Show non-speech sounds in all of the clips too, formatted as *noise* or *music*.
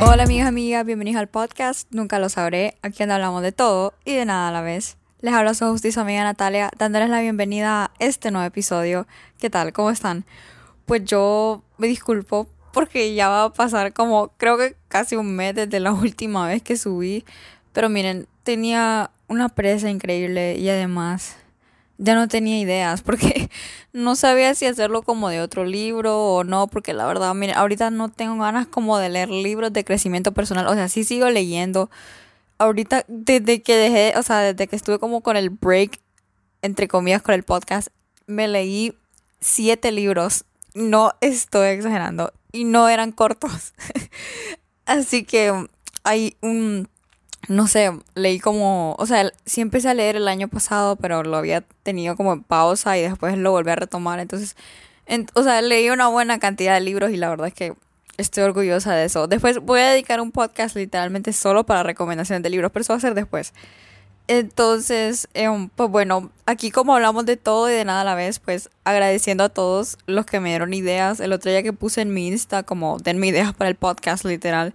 Hola amigos y amigas, bienvenidos al podcast Nunca lo sabré, aquí donde hablamos de todo y de nada a la vez. Les habla su justicia amiga Natalia, dándoles la bienvenida a este nuevo episodio. ¿Qué tal? ¿Cómo están? Pues yo me disculpo porque ya va a pasar como creo que casi un mes desde la *laughs* última vez que subí. Pero miren, tenía una presa increíble y además ya no tenía ideas porque *laughs* no sabía si hacerlo como de otro libro o no, porque la verdad, miren, ahorita no tengo ganas como de leer libros de crecimiento personal, o sea, sí sigo leyendo. Ahorita, desde que dejé, o sea, desde que estuve como con el break, entre comillas, con el podcast, me leí siete libros. No estoy exagerando. Y no eran cortos. *laughs* Así que hay un no sé, leí como, o sea, sí empecé a leer el año pasado, pero lo había tenido como en pausa y después lo volví a retomar. Entonces, o sea, leí una buena cantidad de libros y la verdad es que estoy orgullosa de eso. Después voy a dedicar un podcast literalmente solo para recomendaciones de libros, pero eso va a ser después. Entonces, em, pues bueno, aquí como hablamos de todo y de nada a la vez, pues agradeciendo a todos los que me dieron ideas. El otro día que puse en mi Insta como denme ideas para el podcast literal.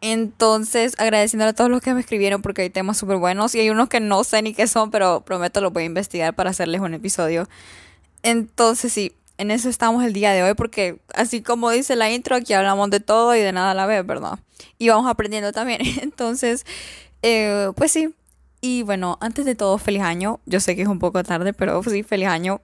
Entonces, agradeciendo a todos los que me escribieron porque hay temas súper buenos y hay unos que no sé ni qué son, pero prometo los voy a investigar para hacerles un episodio. Entonces, sí, en eso estamos el día de hoy porque así como dice la intro, aquí hablamos de todo y de nada a la vez, ¿verdad? Y vamos aprendiendo también. *laughs* Entonces, eh, pues sí. Y bueno, antes de todo, feliz año. Yo sé que es un poco tarde, pero sí, feliz año.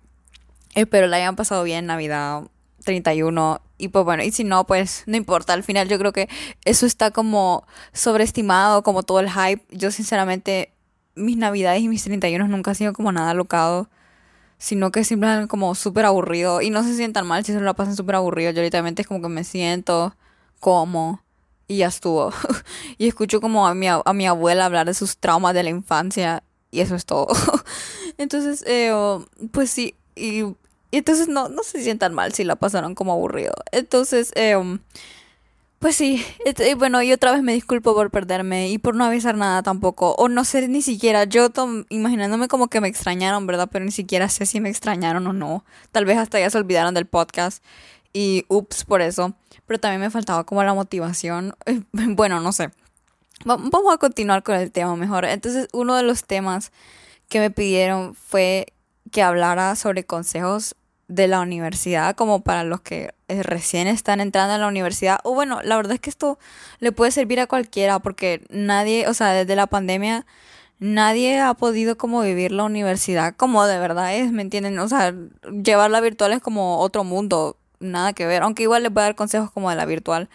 Espero la hayan pasado bien Navidad 31 y pues bueno, y si no, pues no importa. Al final yo creo que eso está como sobreestimado, como todo el hype. Yo sinceramente, mis navidades y mis 31 nunca han sido como nada locado. Sino que simplemente como súper aburrido. Y no se sientan mal si se lo pasan súper aburrido. Yo literalmente es como que me siento como y ya estuvo. *laughs* y escucho como a mi, a mi abuela hablar de sus traumas de la infancia y eso es todo. *laughs* Entonces, eh, pues sí, y y entonces no, no se sientan mal si la pasaron como aburrido. Entonces, em, pues sí, y bueno, y otra vez me disculpo por perderme y por no avisar nada tampoco. O no sé ni siquiera, yo imaginándome como que me extrañaron, ¿verdad? Pero ni siquiera sé si me extrañaron o no. Tal vez hasta ya se olvidaron del podcast y ups por eso. Pero también me faltaba como la motivación. *laughs* Bueno, no sé. Vamos a continuar con el tema mejor. Entonces, uno de los temas que me pidieron fue que hablara sobre consejos de la universidad como para los que eh, recién están entrando en la universidad. O bueno, la verdad es que esto le puede servir a cualquiera porque nadie, o sea, desde la pandemia nadie ha podido como vivir la universidad como de verdad es, ¿me entienden? O sea, llevarla virtual es como otro mundo, nada que ver, aunque igual les voy a dar consejos como de la virtual.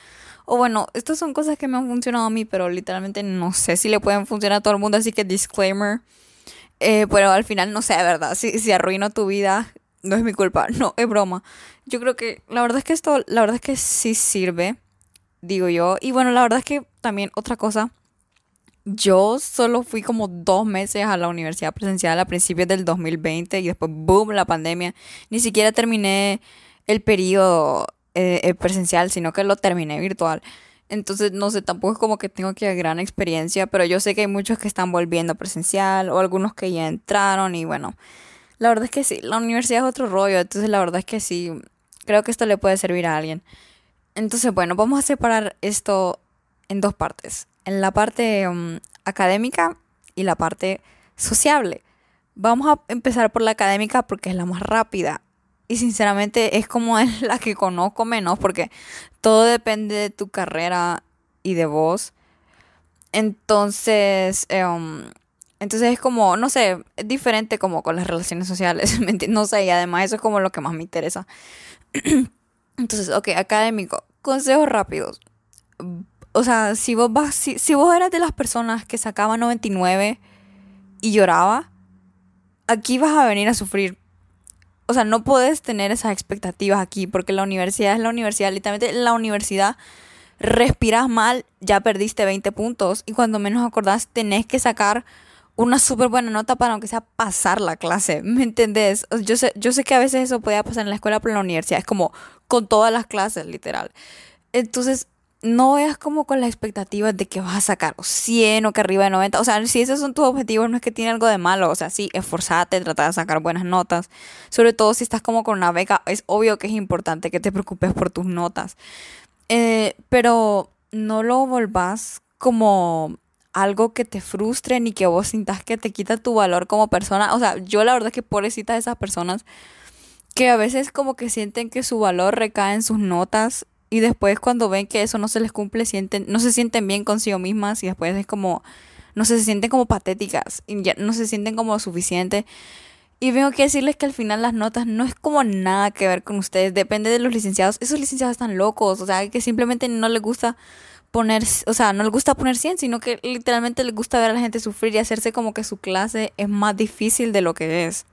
O bueno, estas son cosas que me han funcionado a mí, pero literalmente no sé si le pueden funcionar a todo el mundo, así que disclaimer. Eh, pero al final no sé, ¿verdad? Si, si arruino tu vida, no es mi culpa, *laughs* no, es broma. Yo creo que la verdad es que esto, la verdad es que sí sirve, digo yo. Y bueno, la verdad es que también otra cosa, yo solo fui como dos meses a la universidad presencial a principios del 2020 y después, boom, la pandemia. Ni siquiera terminé el periodo eh, eh, presencial, sino que lo terminé virtual. Entonces, no sé, tampoco es como que tengo que gran experiencia, pero yo sé que hay muchos que están volviendo presencial o algunos que ya entraron y bueno. La verdad es que sí, la universidad es otro rollo, entonces la verdad es que sí, creo que esto le puede servir a alguien. Entonces, bueno, vamos a separar esto en dos partes, en la parte um, académica y la parte sociable. Vamos a empezar por la académica porque es la más rápida y sinceramente es como *laughs* la que conozco menos porque todo depende de tu carrera y de vos. Entonces, um, entonces es como, no sé, es diferente como con las relaciones sociales, *laughs* No sé, y además eso es como lo que más me interesa. *clears throat* Entonces, ok, académico, consejos rápidos. O sea, si vos vas, si, si vos eras de las personas que sacaba 99 y lloraba, aquí vas a venir a sufrir. O sea, no puedes tener esas expectativas aquí porque la universidad es la universidad. Literalmente, la universidad respiras mal, ya perdiste 20 puntos y cuando menos acordás tenés que sacar una súper buena nota para aunque sea pasar la clase, *laughs* ¿me entendés? Yo sé, yo sé que a veces eso puede pasar en la escuela, pero en la universidad es como con todas las clases, literal. Entonces, no veas como con las expectativas de que vas a sacar 100 o que arriba de 90. O sea, si esos son tus objetivos, no es que tiene algo de malo. O sea, sí, esforzate, trata de sacar buenas notas. Sobre todo si estás como con una beca, es obvio que es importante que te preocupes por tus notas. Eh, pero no lo volvás como algo que te frustre ni que vos sintas que te quita tu valor como persona. O sea, yo la verdad es que de esas personas que a veces como que sienten que su valor recae en sus notas y después cuando ven que eso no se les cumple, sienten, no se sienten bien consigo mismas y después es como, no se sienten como patéticas y ya no se sienten como suficientes. Y vengo que decirles que al final las notas no es como nada que ver con ustedes, depende de los licenciados. Esos licenciados están locos, o sea, que simplemente no les gusta poner, o sea, no les gusta poner 100, sino que literalmente les gusta ver a la gente sufrir y hacerse como que su clase es más difícil de lo que es.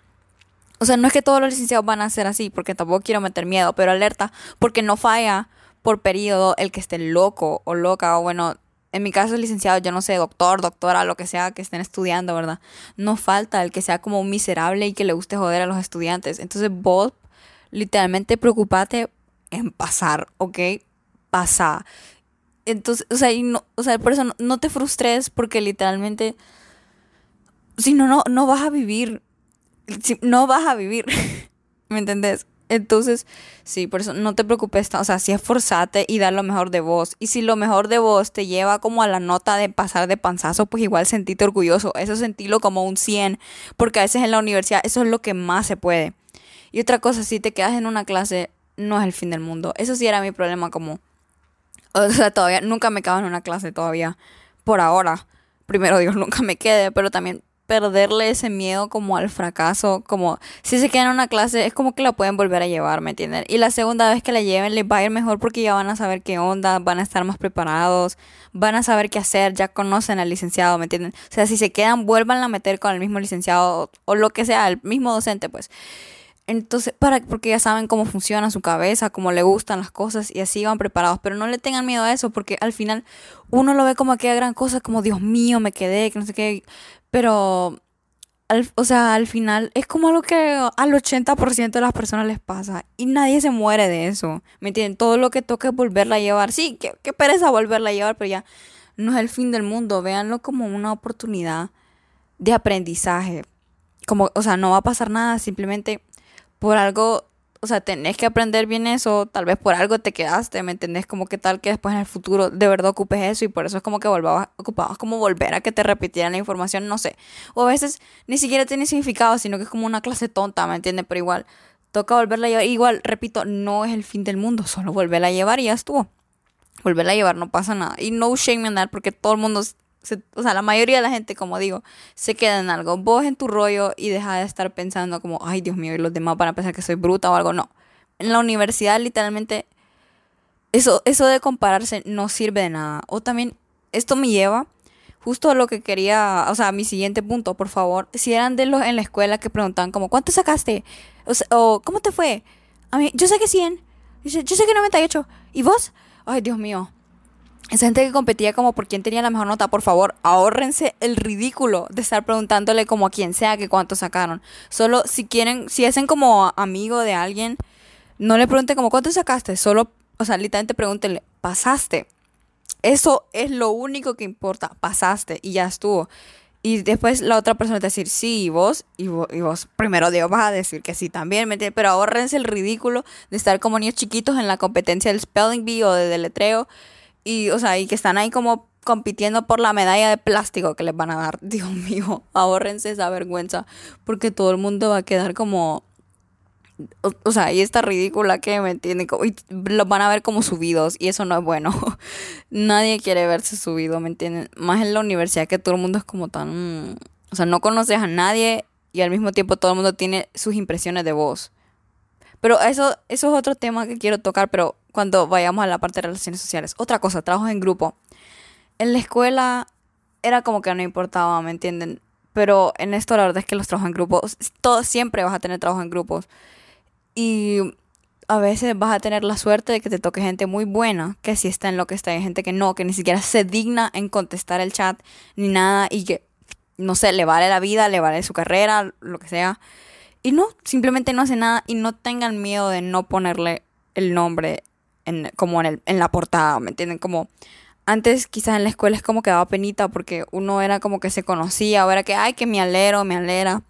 O sea, no es que todos los licenciados van a ser así, porque tampoco quiero meter miedo, pero alerta, porque no falla por periodo el que esté loco o loca, o bueno, en mi caso licenciado, yo no sé, doctor, doctora, lo que sea que estén estudiando, ¿verdad? No falta el que sea como un miserable y que le guste joder a los estudiantes. Entonces vos literalmente preocupate en pasar, ¿ok? Pasa. Entonces, o sea, no, o sea, por eso no, te frustres porque literalmente, si no, no, no vas a vivir. No vas a vivir. *laughs* ¿Me entendés? Entonces, sí, por eso no te preocupes, o sea, sí esforzate y dar lo mejor de vos. Y si lo mejor de vos te lleva como a la nota de pasar de panzazo, pues igual sentite orgulloso. Eso sentirlo como un 100, porque a veces en la universidad eso es lo que más se puede. Y otra cosa, si te quedas en una clase, no es el fin del mundo. Eso sí era mi problema como o sea, todavía nunca me quedo en una clase todavía. Por ahora. Primero Dios, *laughs* nunca me quede, pero también perderle ese miedo como al fracaso, como si se queda en una clase es como que la pueden volver a llevar, ¿me entienden? Y la segunda vez que la lleven les va a ir mejor porque ya van a saber qué onda, van a estar más preparados, van a saber qué hacer, ya conocen al licenciado, ¿me entienden? O sea, si se quedan, vuelvan a meter con el mismo licenciado o lo que sea, el mismo docente, pues. Entonces, para, porque ya saben cómo funciona su cabeza, cómo le gustan las cosas y así van preparados. Pero no le tengan miedo a eso porque al final uno lo ve como aquella gran cosa, como Dios mío, me quedé, que no sé qué. Pero, o sea, al final es como algo que al 80% de las personas les pasa y nadie se muere de eso. ¿Me entienden? Todo lo que toca es volverla a llevar. Sí, qué, qué pereza volverla a llevar, pero ya no es el fin del mundo. Véanlo como una oportunidad de aprendizaje. Como, o sea, no va a pasar nada, simplemente por algo, o sea, tenés que aprender bien eso, tal vez por algo te quedaste, ¿me entendés? Como que tal que después en el futuro de verdad ocupes eso y por eso es como que volvabas, ocupabas como volver a que te repitieran la información, no sé. O a veces ni siquiera tiene significado, sino que es como una clase tonta, ¿me entiendes? Pero igual, toca volverla a llevar. Igual, repito, no es el fin del mundo, solo volverla a llevar y ya estuvo. Volverla a llevar, no pasa nada. Y no shame en that porque todo el mundo o sea, la mayoría de la gente, como digo, se queda en algo. Vos en tu rollo y deja de estar pensando como, ay Dios mío, y los demás van a pensar que soy bruta o algo. No. En la universidad, literalmente, eso, eso de compararse no sirve de nada. O también, esto me lleva justo a lo que quería, o sea, a mi siguiente punto, por favor. Si eran de los en la escuela que preguntaban como, ¿cuánto sacaste? O, ¿cómo te fue? A mí, yo saqué 100. Yo, yo saqué 98. ¿Y vos? Ay, Dios mío esa gente que competía como por quién tenía la mejor nota, por favor, ahórrense el ridículo de estar preguntándole como a quien sea que cuánto sacaron. Solo si quieren, si hacen como amigo de alguien, no le pregunten como cuánto sacaste, solo, o sea, literalmente pregúntenle, pasaste. Eso es lo único que importa, pasaste y ya estuvo. Y después la otra persona te va a decir, sí, y vos, y vos, primero Dios vas a decir que sí también, pero ahórrense el ridículo de estar como niños chiquitos en la competencia del spelling bee o de deletreo y, o sea, y que están ahí como compitiendo por la medalla de plástico que les van a dar. *laughs* Dios mío, ahórrense esa vergüenza, porque todo el mundo va a quedar como... O, sea, y esta ridícula que me entiende, y los van a ver como subidos, y eso no es bueno. *laughs* Nadie quiere verse subido, ¿me entienden? Más en la universidad que todo el mundo es como tan... O sea, no conoces a nadie y al mismo tiempo todo el mundo tiene sus impresiones de vos. Pero eso, eso es otro tema que quiero tocar, pero cuando vayamos a la parte de relaciones sociales. Otra cosa, trabajos en grupo. En la escuela era como que no importaba, ¿me entienden? Pero en esto la verdad es que los trabajos en grupo, todo, siempre vas a tener trabajos en grupos. Y a veces vas a tener la suerte de que te toque gente muy buena, que sí está en lo que está, hay gente que no, que ni siquiera se digna en contestar el chat ni nada y que, no sé, le vale la vida, le vale su carrera, lo que sea. Y no, simplemente no hace nada y no tengan miedo de no ponerle el nombre en, como en, el, en la portada, ¿me entienden? Como antes quizás en la escuela es como que daba penita porque uno era como que se conocía o era que, ay, que me alero, me alera.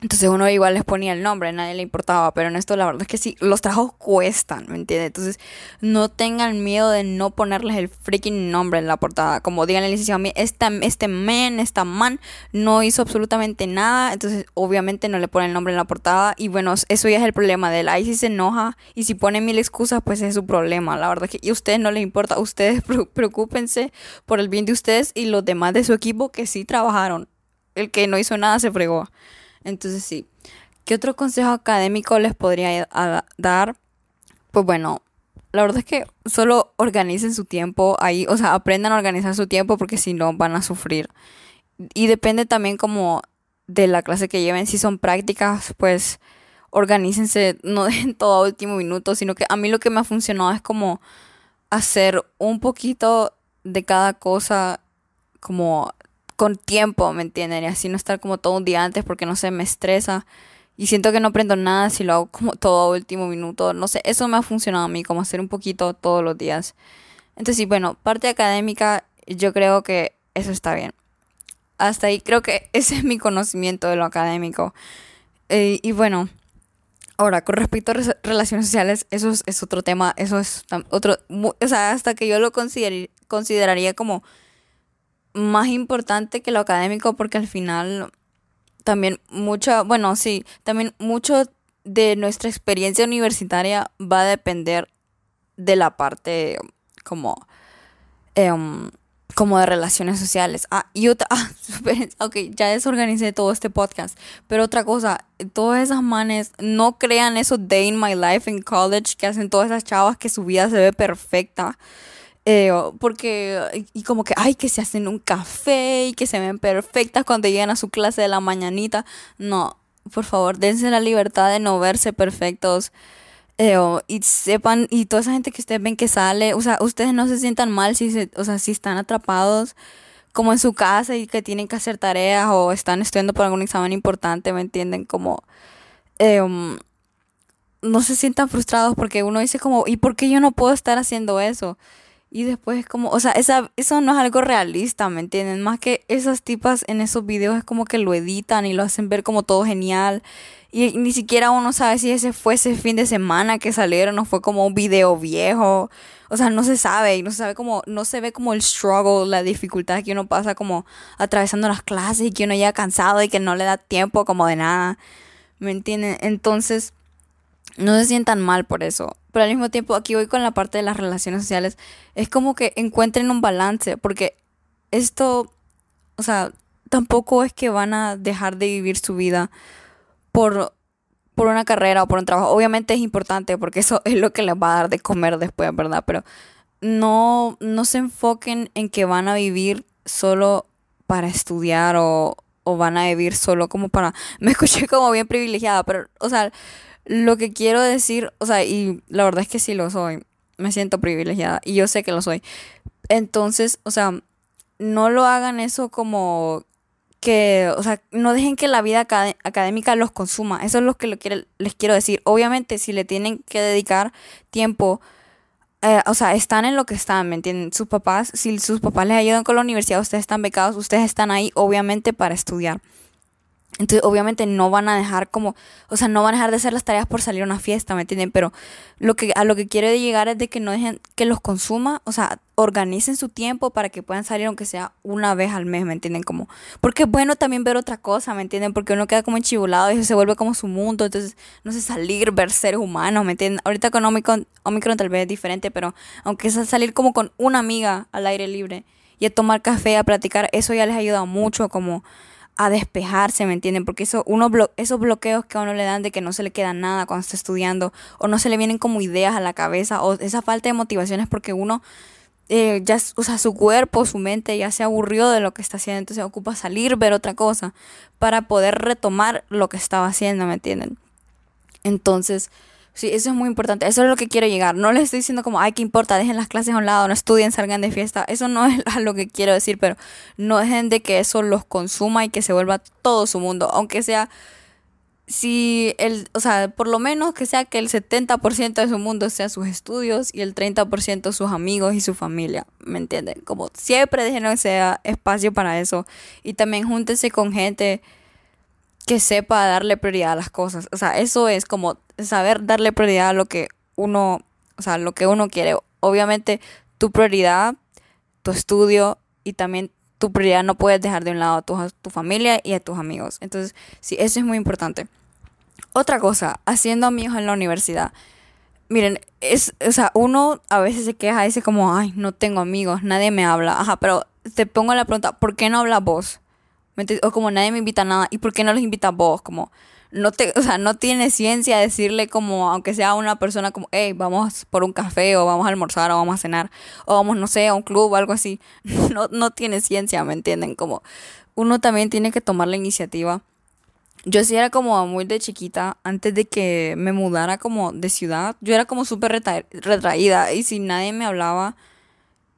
Entonces uno igual les ponía el nombre, nadie le importaba, pero en esto la verdad es que sí, los trabajos cuestan, ¿me entiendes? Entonces no tengan miedo de no ponerles el freaking nombre en la portada. Como digan el licenciado, este, este man, esta man no hizo absolutamente nada, entonces obviamente no le ponen el nombre en la portada y bueno, eso ya es el problema de él. Ahí si se enoja y si pone mil excusas, pues es su problema. La verdad es que y a ustedes no les importa, ustedes preocúpense por el bien de ustedes y los demás de su equipo que sí trabajaron. El que no hizo nada se fregó. Entonces sí, ¿qué otro consejo académico les podría dar? Pues bueno, la verdad es que solo organicen su tiempo ahí, o sea, aprendan a organizar su tiempo porque si no van a sufrir. Y depende también como de la clase que lleven, si son prácticas, pues organícense, no *laughs* dejen todo a último minuto, sino que a mí lo que me ha funcionado es como hacer un poquito de cada cosa como con tiempo, ¿me entienden? Y así no estar como todo un día antes porque no sé, me estresa. Y siento que no aprendo nada si lo hago *laughs* como todo a último minuto. No sé, eso me ha funcionado a mí, como hacer un poquito todos los días. Entonces, sí, bueno, parte académica, yo creo que eso está bien. Hasta ahí creo que *laughs* ese es mi conocimiento de lo académico. Eh, y bueno, ahora, con respecto a relaciones sociales, eso es, otro tema, eso es otro, o sea, hasta que yo lo consideraría como más importante que lo académico porque al final también mucho, bueno, sí, también mucho de nuestra experiencia universitaria va a depender de la parte como, em, como de relaciones sociales. Ah, y otra, *laughs* ah, ok, ya desorganicé todo este podcast, pero otra cosa, todas esas manes no crean esos day in my life in college que hacen todas esas chavas que su vida se ve perfecta. Eh, porque, y como que, ay, que se hacen un café y que se ven perfectas cuando llegan a su clase de la mañanita. No, por favor, dense la libertad de no verse perfectos. Eh, y sepan, y toda esa gente que ustedes ven que sale, o sea, ustedes no se sientan mal si, se, o sea, si están atrapados como en su casa y que tienen que hacer tareas o están estudiando por algún examen importante, ¿me entienden? Como, eh, um, no se sientan frustrados porque uno dice como, ¿y por qué yo no puedo estar haciendo eso? Y después es como, o sea, esa, eso no es algo realista, ¿me entienden? Más que esas tipas en esos videos es como que lo editan y lo hacen ver como todo genial. Y ni siquiera uno sabe si ese fue ese fin de semana que salieron o fue como un video viejo. O sea, no se sabe y no se sabe como, no se ve como el struggle, la dificultad que uno pasa como atravesando las clases y que uno ya cansado y que no le da tiempo como de nada. ¿Me entienden? Entonces, no se sientan mal por eso. Pero al mismo tiempo, aquí voy con la parte de las relaciones sociales. Es como que encuentren un balance, porque esto, o sea, tampoco es que van a dejar de vivir su vida por, por una carrera o por un trabajo. Obviamente es importante porque eso *laughs* es lo que les va a dar de comer después, ¿verdad? Pero no, no se enfoquen en que van a vivir solo para estudiar o, o van a vivir solo como para... *laughs* Me escuché como bien privilegiada, pero, o sea, lo que quiero decir, o sea, y la verdad es que sí lo soy, me siento privilegiada y yo sé que lo soy. Entonces, o sea, no lo hagan eso como que, o sea, no dejen que la vida académica los consuma. Eso es lo que les quiero decir. Obviamente, si le tienen que dedicar tiempo, eh, o sea, están en lo que están, ¿me entienden? Sus papás, si sus papás les ayudan con la universidad, ustedes están becados, ustedes están ahí, obviamente, para estudiar. Entonces, obviamente no van a dejar como, o sea, no van a dejar de hacer las tareas por salir a una fiesta, ¿me entienden? Pero lo que, a lo que quiero llegar es de que no dejen que los consuma, o sea, organicen su tiempo para que puedan salir aunque sea una vez al mes, ¿me entienden? Como, porque es bueno también ver otra cosa, ¿me entienden? Porque uno queda como enchibulado y se vuelve como su mundo, entonces, no sé, salir, ver seres humanos, ¿me entienden? Ahorita con Omicron, Omicron tal vez es diferente, pero aunque sea salir como con una amiga al aire libre y a tomar café, a platicar, eso ya les ayuda mucho como a despejarse, ¿me entienden? Porque eso, uno esos bloqueos que a uno le dan de que no se le queda nada cuando está estudiando, o no se le vienen como ideas a la cabeza, o esa falta de motivación es porque uno eh, ya, o sea, su cuerpo, su mente ya se aburrió de lo que está haciendo, entonces ocupa salir, ver otra cosa, para poder retomar lo que estaba haciendo, ¿me entienden? Entonces, Sí, eso es muy importante. Eso es lo que quiero llegar. No les estoy diciendo como, ay, ¿qué importa? Dejen las clases a un lado, no estudien, salgan de fiesta. Eso no es *laughs* lo que quiero decir, pero no dejen de que eso los consuma y que se vuelva todo su mundo. Aunque sea si el, o sea, por lo menos que sea que el 70% de su mundo sea sus estudios y el 30% sus amigos y su familia, ¿me entienden? Como siempre dejen que sea espacio para eso y también júntense con gente que sepa darle prioridad a las cosas. O sea, eso es como saber darle prioridad a lo que uno, o sea, lo que uno quiere. Obviamente tu prioridad, tu estudio y también tu prioridad no puedes dejar de un lado a tu, familia y a tus amigos. Entonces, sí, eso es muy importante. Otra cosa, haciendo amigos en la universidad. Miren, es, o sea, uno a veces se queja dice como, ay, no tengo amigos, nadie me habla. Ajá, pero te pongo la pregunta, ¿por qué no hablas vos? O como nadie me invita a nada, ¿y por qué no los invitas vos? Como, no te, o sea, no tiene ciencia decirle como, aunque sea una persona como, hey, vamos por un café, o vamos a almorzar, o vamos a cenar, o vamos, no sé, a un club o algo así. *laughs* No, no tiene ciencia, ¿me entienden? Como, uno también tiene que tomar la iniciativa yo sí era como muy de chiquita, antes de que me mudara como de ciudad, yo era como súper retraída y si nadie me hablaba,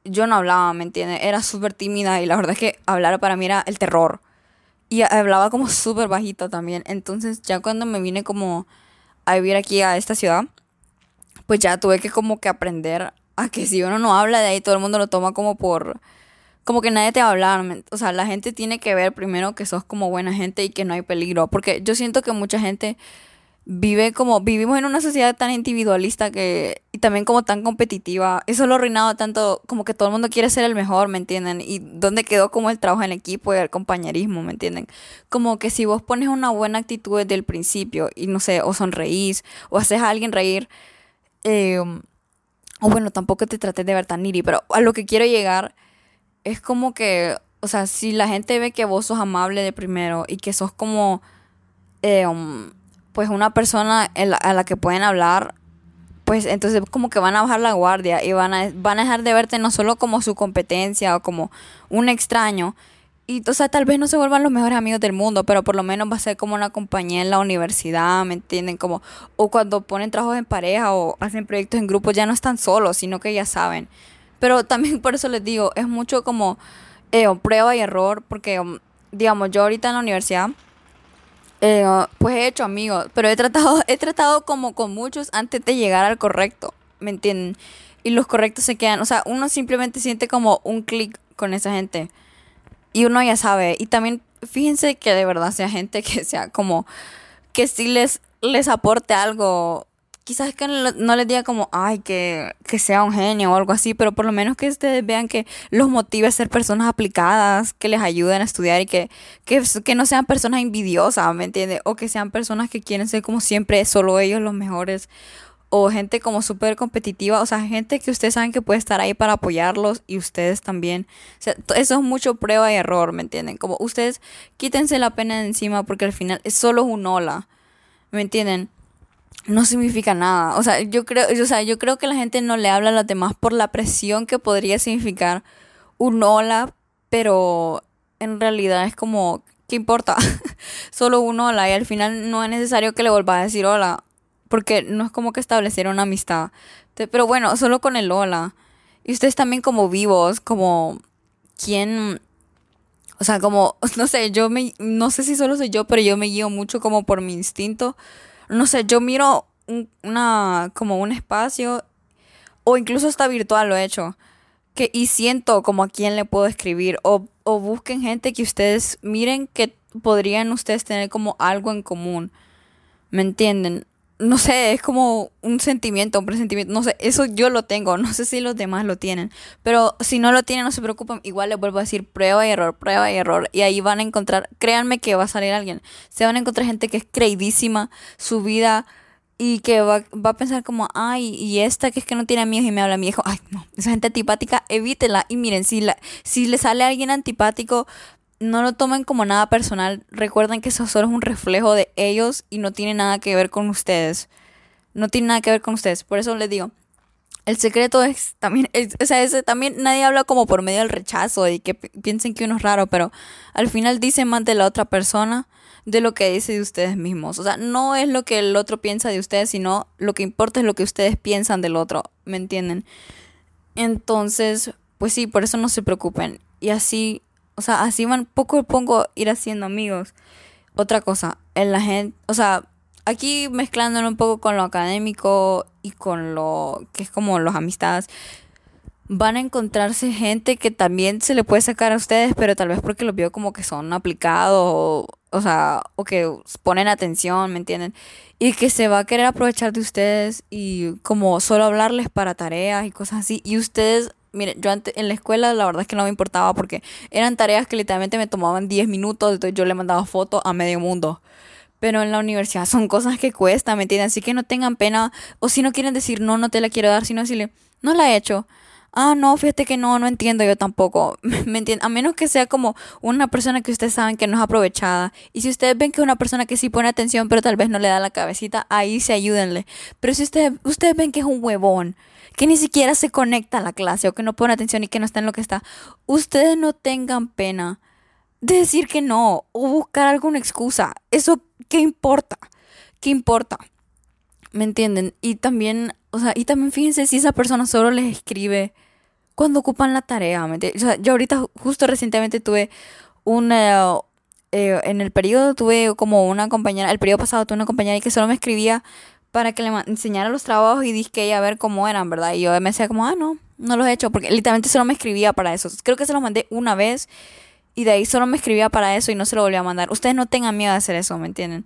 yo no hablaba, ¿me entiendes? Era súper tímida y la verdad es que hablar para mí era el terror. Y hablaba como súper bajito también. Entonces ya cuando me vine como a vivir aquí a esta ciudad, pues ya tuve que como que aprender a que si uno no habla de ahí, todo el mundo lo toma como por como que nadie te va a hablar. O sea, la gente tiene que ver primero que sos como buena gente y que no hay peligro. Porque yo siento que mucha gente vive como, vivimos en una sociedad tan individualista que, y también como tan competitiva. Eso lo ha tanto, como que todo el mundo quiere ser el mejor, ¿me entienden? Y dónde quedó como el trabajo en equipo y el compañerismo, ¿me entienden? Como que si vos pones una buena actitud desde el principio y no sé, o sonreís, o haces a alguien reír, eh, o bueno, tampoco te trates de ver tan niri, pero a lo que quiero llegar es como que, o sea, si la gente ve que vos sos amable de primero y que sos como, eh, um, pues una persona a la que pueden hablar, pues entonces como que van a bajar la guardia y van a, van a dejar de verte no solo como su competencia o como un extraño, y, o sea, tal vez no se vuelvan los mejores amigos del mundo, pero por lo menos va a ser como una compañía en la universidad, ¿me entienden? Como, o cuando ponen trabajos en pareja o hacen proyectos en grupo, ya no están solos, sino que ya saben. Pero también por eso les digo, es mucho como eh, prueba y error, porque, um, digamos, yo ahorita en la universidad, eh, pues he hecho amigos, pero he tratado, *laughs* he tratado como con muchos antes de llegar al correcto, ¿me entienden? Y los correctos se quedan, o sea, uno simplemente siente como un clic con esa gente. Y uno ya sabe. Y también fíjense que de verdad sea gente *laughs* que sea como que sí les, les aporte algo quizás que no, les diga como, ay, que, sea un genio o algo así, pero por lo menos que ustedes vean que los motive a ser personas aplicadas, que les ayuden a estudiar y que, que, que no sean personas envidiosas, ¿me entiendes? O que sean personas que quieren ser como siempre, solo ellos los mejores. O gente como súper competitiva, o sea, gente que ustedes saben que puede estar ahí para apoyarlos y ustedes también. Eso es mucho prueba y error, ¿me entienden? Como ustedes quítense la pena de encima porque al final es solo un hola, ¿me entienden? No significa nada. O sea, yo creo, o sea, yo creo que la gente no le habla a los demás por la presión que podría significar un hola, pero en realidad es como, ¿qué importa? *laughs* Solo un hola y al final no es necesario que le vuelva a decir hola, porque no es como que establecer una amistad. Pero bueno, solo con el hola. Y ustedes también como vivos, como quién o sea, como *laughs* no sé, yo me no sé si solo soy yo, pero yo me guío mucho como por mi instinto no sé, yo miro una, como un espacio, o incluso hasta virtual lo he hecho, que, y siento como a quién le puedo escribir, o, o busquen gente que ustedes miren que podrían ustedes tener como algo en común, ¿me entienden? No sé, es como un sentimiento, un presentimiento, no sé, eso yo lo tengo, *laughs* no sé si los demás lo tienen, pero si no lo tienen, no se preocupen, igual les vuelvo a decir prueba y error, prueba y error, y ahí van a encontrar, créanme que va a salir alguien, se van a encontrar gente que es creidísima, su vida, y que va, va a pensar como, ay, y esta que es que no tiene amigos y me habla a mi hijo, ay, no, esa gente antipática, evítela, y miren, si, la, si le sale alguien antipático, no lo tomen como nada personal. Recuerden que eso solo es un reflejo de ellos y no tiene nada que ver con ustedes. No tiene nada que ver con ustedes. Por eso les digo, el secreto es también, o sea, ese, también nadie habla como por medio del rechazo y que piensen que uno es raro, pero al final dicen más de la otra persona de lo que dice de ustedes mismos. O sea, no es lo que el otro piensa de ustedes, sino lo que importa es lo que ustedes piensan del otro. ¿Me entienden? Entonces, pues sí, por eso no se preocupen. Y así o sea, así van poco a poco ir haciendo amigos. otra cosa, en la gente, o sea, aquí mezclándolo un poco con lo académico y con lo que es como los amistades, van a encontrarse gente que también se le puede sacar a ustedes, pero tal vez porque los vio como que son aplicados o, o sea, o que ponen atención, ¿me entienden? Y que se va a querer aprovechar de ustedes y como solo hablarles para tareas y cosas así. Y ustedes, miren, yo antes en la escuela la verdad es que no me importaba porque eran tareas que literalmente me tomaban 10 minutos, entonces yo le mandaba fotos a medio mundo pero en la universidad son cosas que cuestan, ¿me entienden? Así que no tengan pena, o si no quieren decir no, no te la quiero dar, sino decirle, no la he hecho, ah, no, fíjate que no, no entiendo yo tampoco, *laughs* ¿me entienden? A menos que sea como una persona que ustedes saben que no es aprovechada. Y si ustedes ven que es una persona que sí pone atención, pero tal vez no le da la cabecita, ahí se ayúdenle. Pero si ustedes, ustedes ven que es un huevón, que ni siquiera se conecta a la clase o que no pone atención y que no está en lo que está, ustedes no tengan pena de decir que no o buscar alguna excusa. Eso, ¿qué importa? ¿Qué importa? ¿Me entienden? Y también, o sea, y también fíjense si esa persona solo les escribe cuando ocupan la tarea. ¿me? O sea, yo ahorita justo recientemente tuve una... Eh, en el periodo tuve como una compañera, el periodo pasado tuve una compañera que solo me escribía para que le enseñara los trabajos y dije ella a ver cómo eran, ¿verdad? Y yo me decía como, ah, no, no los he hecho, porque literalmente solo me escribía para eso. Creo que se los mandé una vez y de ahí solo me escribía para eso y no se lo volví a mandar. Ustedes no tengan miedo de hacer eso, ¿me entienden?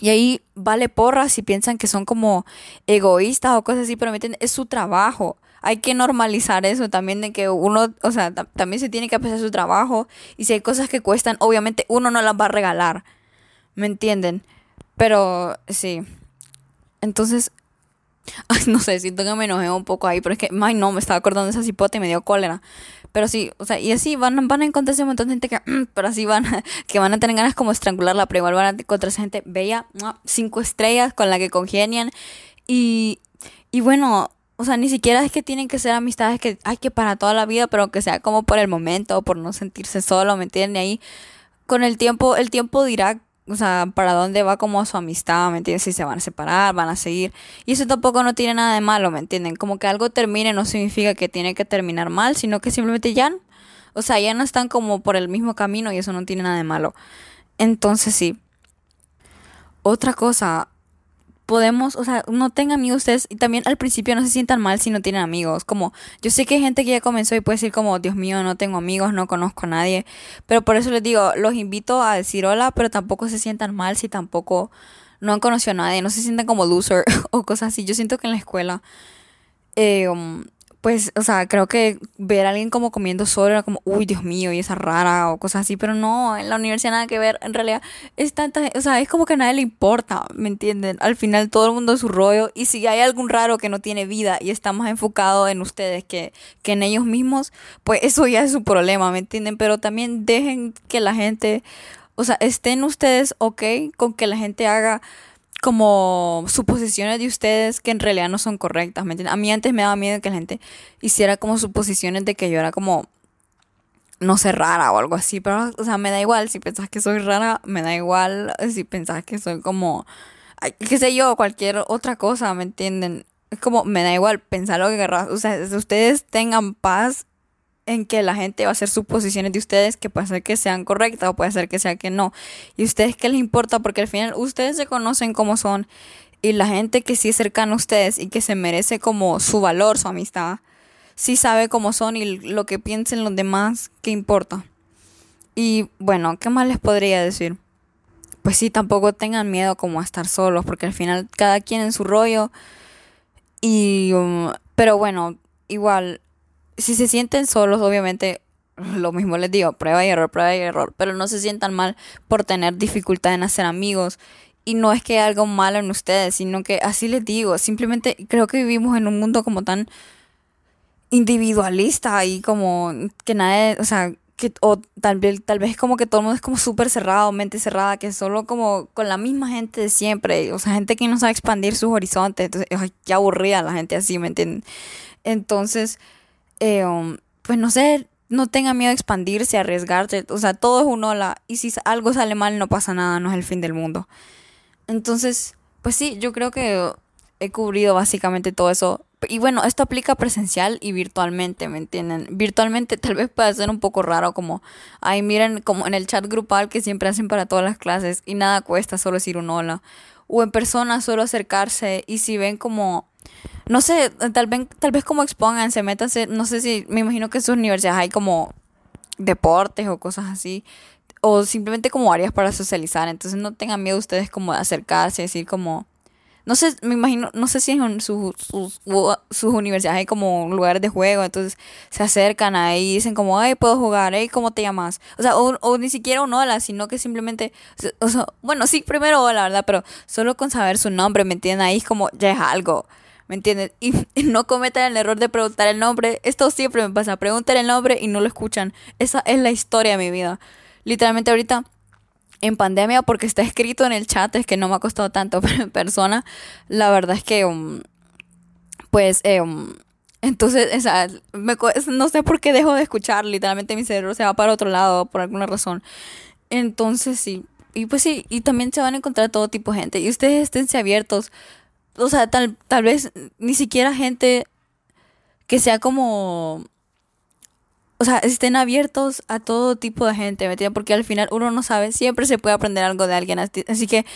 Y ahí vale porra si piensan que son como egoístas o cosas así, pero es su trabajo. Hay que normalizar eso también de que uno, o sea, también se tiene que apreciar su trabajo y si hay cosas que cuestan, obviamente uno no las va a regalar. ¿Me entienden? Pero sí. Entonces, *laughs* no sé, siento que me enojé un poco ahí, pero es que, ay no, me estaba acordando de esa cipote y me dio cólera. Pero sí, o sea, y así van, van a encontrarse un montón de gente que, *clears throat* pero así van, *laughs* que van a tener ganas como estrangularla, pero igual van a encontrarse gente bella, cinco estrellas con la que congenian. Y, y bueno, o sea, ni siquiera es que tienen que ser amistades que hay que para toda la vida, pero que sea como por el momento, por no sentirse solo, ¿me entienden? Ahí con el tiempo, el tiempo dirá o sea, para dónde va como su amistad, ¿me entiendes? Si se van a separar, van a seguir. Y eso tampoco no tiene nada de malo, ¿me entienden? Como que algo termine no significa que tiene que terminar mal, sino que simplemente ya, o sea, ya no están como por el mismo camino y eso no tiene nada de malo. Entonces sí. Otra cosa, podemos, o sea, no tengan amigos ustedes y también al principio no se sientan mal si no tienen amigos. Como, yo sé que hay gente que ya comenzó y puede decir como, Dios mío, no tengo amigos, no conozco a nadie. Pero por eso les digo, los invito a decir hola, pero tampoco se sientan mal si tampoco no han conocido a nadie, no se sientan como loser *laughs* o cosas así. Yo siento que en la escuela eh, um, pues, o sea, creo que ver a alguien como comiendo solo era como, uy, Dios mío, y esa rara o cosas así, pero no, en la universidad nada que ver, en realidad es tanta, o sea, es como que a nadie le importa, ¿me entienden? Al final todo el mundo es su rollo y si hay algún raro que no tiene vida y está más enfocado en ustedes que, que en ellos mismos, pues eso ya es su problema, ¿me entienden? Pero también dejen que la gente, o sea, estén ustedes ok con que la gente haga como suposiciones de ustedes que en realidad no son correctas, ¿me entienden? A mí antes me daba miedo que la gente hiciera como suposiciones de que yo era como, no sé, rara o algo así, pero, o sea, me da igual, si pensás que soy rara, me da igual, si pensás que soy como, qué sé yo, cualquier otra cosa, ¿me entienden? Es como, me da igual pensar lo que querrás, o sea, ustedes tengan paz en que la gente va a hacer suposiciones de ustedes que puede ser que sean correctas o puede ser que sea que no. Y ustedes qué les importa porque al final ustedes se conocen como son y la gente que sí es cercana a ustedes y que se merece como su valor, su amistad, sí sabe cómo son y lo que piensen los demás, qué importa. Y bueno, ¿qué más les podría decir? Pues sí, tampoco tengan miedo como a estar solos porque al final cada quien en su rollo y... Um, pero bueno, igual si se sienten solos, obviamente *laughs* lo mismo les digo, prueba y error, prueba y error, pero no se sientan mal por tener dificultad en hacer amigos. Y no es que haya algo malo en ustedes, sino que así les digo, simplemente creo que vivimos en un mundo como tan individualista y como que nadie, o sea, que, o tal vez, tal vez como que todo el mundo es como súper cerrado, mente cerrada, que solo como con la misma gente de siempre, o sea, gente que no sabe expandir sus horizontes, entonces, qué aburrida la gente así, ¿me entienden? Entonces, eh, um, pues no sé, no tenga miedo a expandirse, a arriesgarse, o sea, todo es un hola, y si algo sale mal no pasa nada, no es el fin del mundo. Entonces, pues sí, yo creo que he cubrido básicamente todo eso. y bueno, esto aplica presencial y virtualmente, ¿me entienden? Virtualmente *laughs* tal vez pueda ser un poco raro como, ay, miren como en el chat grupal que siempre hacen para todas las clases y nada cuesta solo decir un hola. O en persona solo acercarse y si ven como, no sé, tal vez, tal vez como expónganse, métanse, no sé si, me imagino que en sus universidades hay como deportes o cosas así o simplemente como áreas para socializar. Entonces no tengan miedo ustedes como de acercarse, decir como... No sé, me imagino, no sé si en sus, sus, universidades hay como lugares de juego, entonces se acercan ahí y dicen como, ay, puedo jugar, ay, ¿cómo te llamas? O sea, o, ni siquiera un hola, sino que simplemente, o bueno, sí, primero hola, ¿verdad? Pero solo con saber su nombre, ¿me entienden? Ahí es como, ya es algo. ¿Me entienden? Y, *laughs* no cometan el error de preguntar el nombre. Esto siempre me pasa. Preguntan el nombre y no lo escuchan. Esa es la historia de mi vida literalmente ahorita en pandemia, porque está escrito en el chat, es que no me ha costado tanto, *laughs* pero en persona, la verdad es que, um, pues, eh, um, entonces, no sé por qué dejo de escuchar, literalmente mi cerebro se va para otro lado por alguna razón. Entonces, sí, y pues sí, y también se van a encontrar todo tipo de gente, y ustedes esténse abiertos, o sea, tal, tal vez ni siquiera gente que sea como o sea, estén abiertos a todo tipo de gente, ¿me? Porque al final uno no sabe, siempre se puede aprender algo de alguien, así que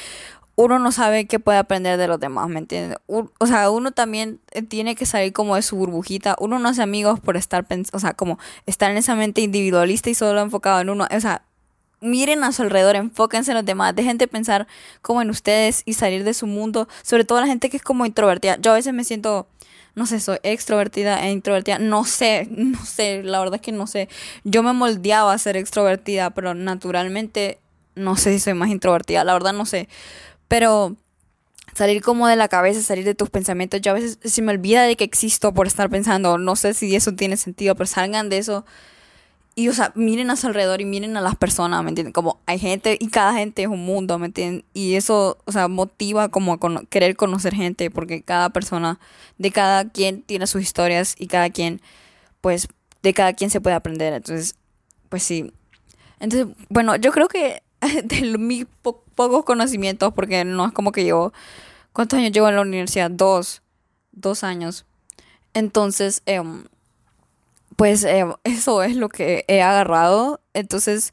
uno no sabe qué puede aprender de los demás, ¿me entiendes? O sea, uno también eh, tiene que salir como de su burbujita, uno no hace amigos por estar, o sea, como estar en esa mente individualista y solo enfocado en uno, o sea, miren a su alrededor, enfóquense en los demás, dejen de pensar como en ustedes y salir de su mundo, sobre todo la gente que es como introvertida. Yo a veces me siento no sé, soy extrovertida e introvertida, no sé, *laughs* no sé, la verdad es que no sé. Yo me moldeaba a ser extrovertida, pero naturalmente no sé si soy más introvertida, la verdad no sé. Pero salir como de la cabeza, salir de tus pensamientos, yo a veces se me olvida de que existo por estar pensando, no sé si eso tiene sentido, pero salgan de eso y, o sea, miren a su alrededor y miren a las personas, ¿me entienden? Como hay gente y cada gente es un mundo, ¿me entienden? Y eso, o sea, motiva como a querer conocer gente porque cada persona, de cada quien tiene sus historias y cada quien, pues, de cada quien se puede aprender. Entonces, pues sí. Entonces, bueno, yo creo que *laughs* de mis pocos conocimientos, porque no es como que llevo, ¿cuántos años llevo en la universidad? Dos, dos años. Entonces, eh, pues eh, eso es lo que he agarrado. Entonces,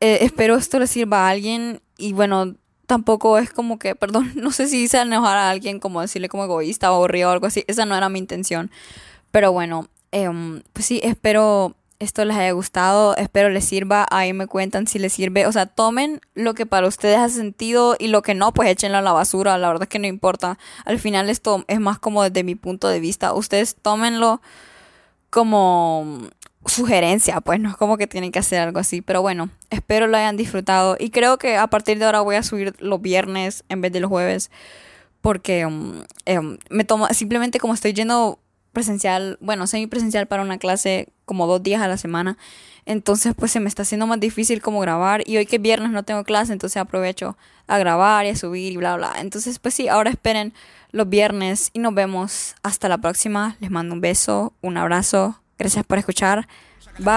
eh, espero esto le sirva a alguien y bueno, tampoco es como que, *laughs* perdón, no sé si hice enojar a alguien como decirle como egoísta o aburrido o algo así. Esa no era mi intención. Pero bueno, em, pues sí, espero esto les haya gustado, espero les sirva, ahí me cuentan si les sirve, o sea, tomen lo que para ustedes hace sentido y lo que no, pues échenlo a la basura, la verdad es que no importa, al final esto es más como desde mi punto de vista, ustedes tómenlo como sugerencia, pues no es como que tienen que hacer algo así, pero bueno, espero lo hayan disfrutado. Y creo que a partir de ahora voy a subir los viernes en vez de los jueves porque um, me tomo simplemente como estoy yendo presencial, bueno, semipresencial para una clase como dos días a la semana, entonces pues se me está haciendo más difícil como grabar. Y hoy que viernes no tengo clase, entonces aprovecho a grabar y a subir y bla bla. Entonces pues sí, ahora esperen los viernes y nos vemos hasta la próxima. Les mando un beso, un abrazo. Gracias por escuchar. Bye.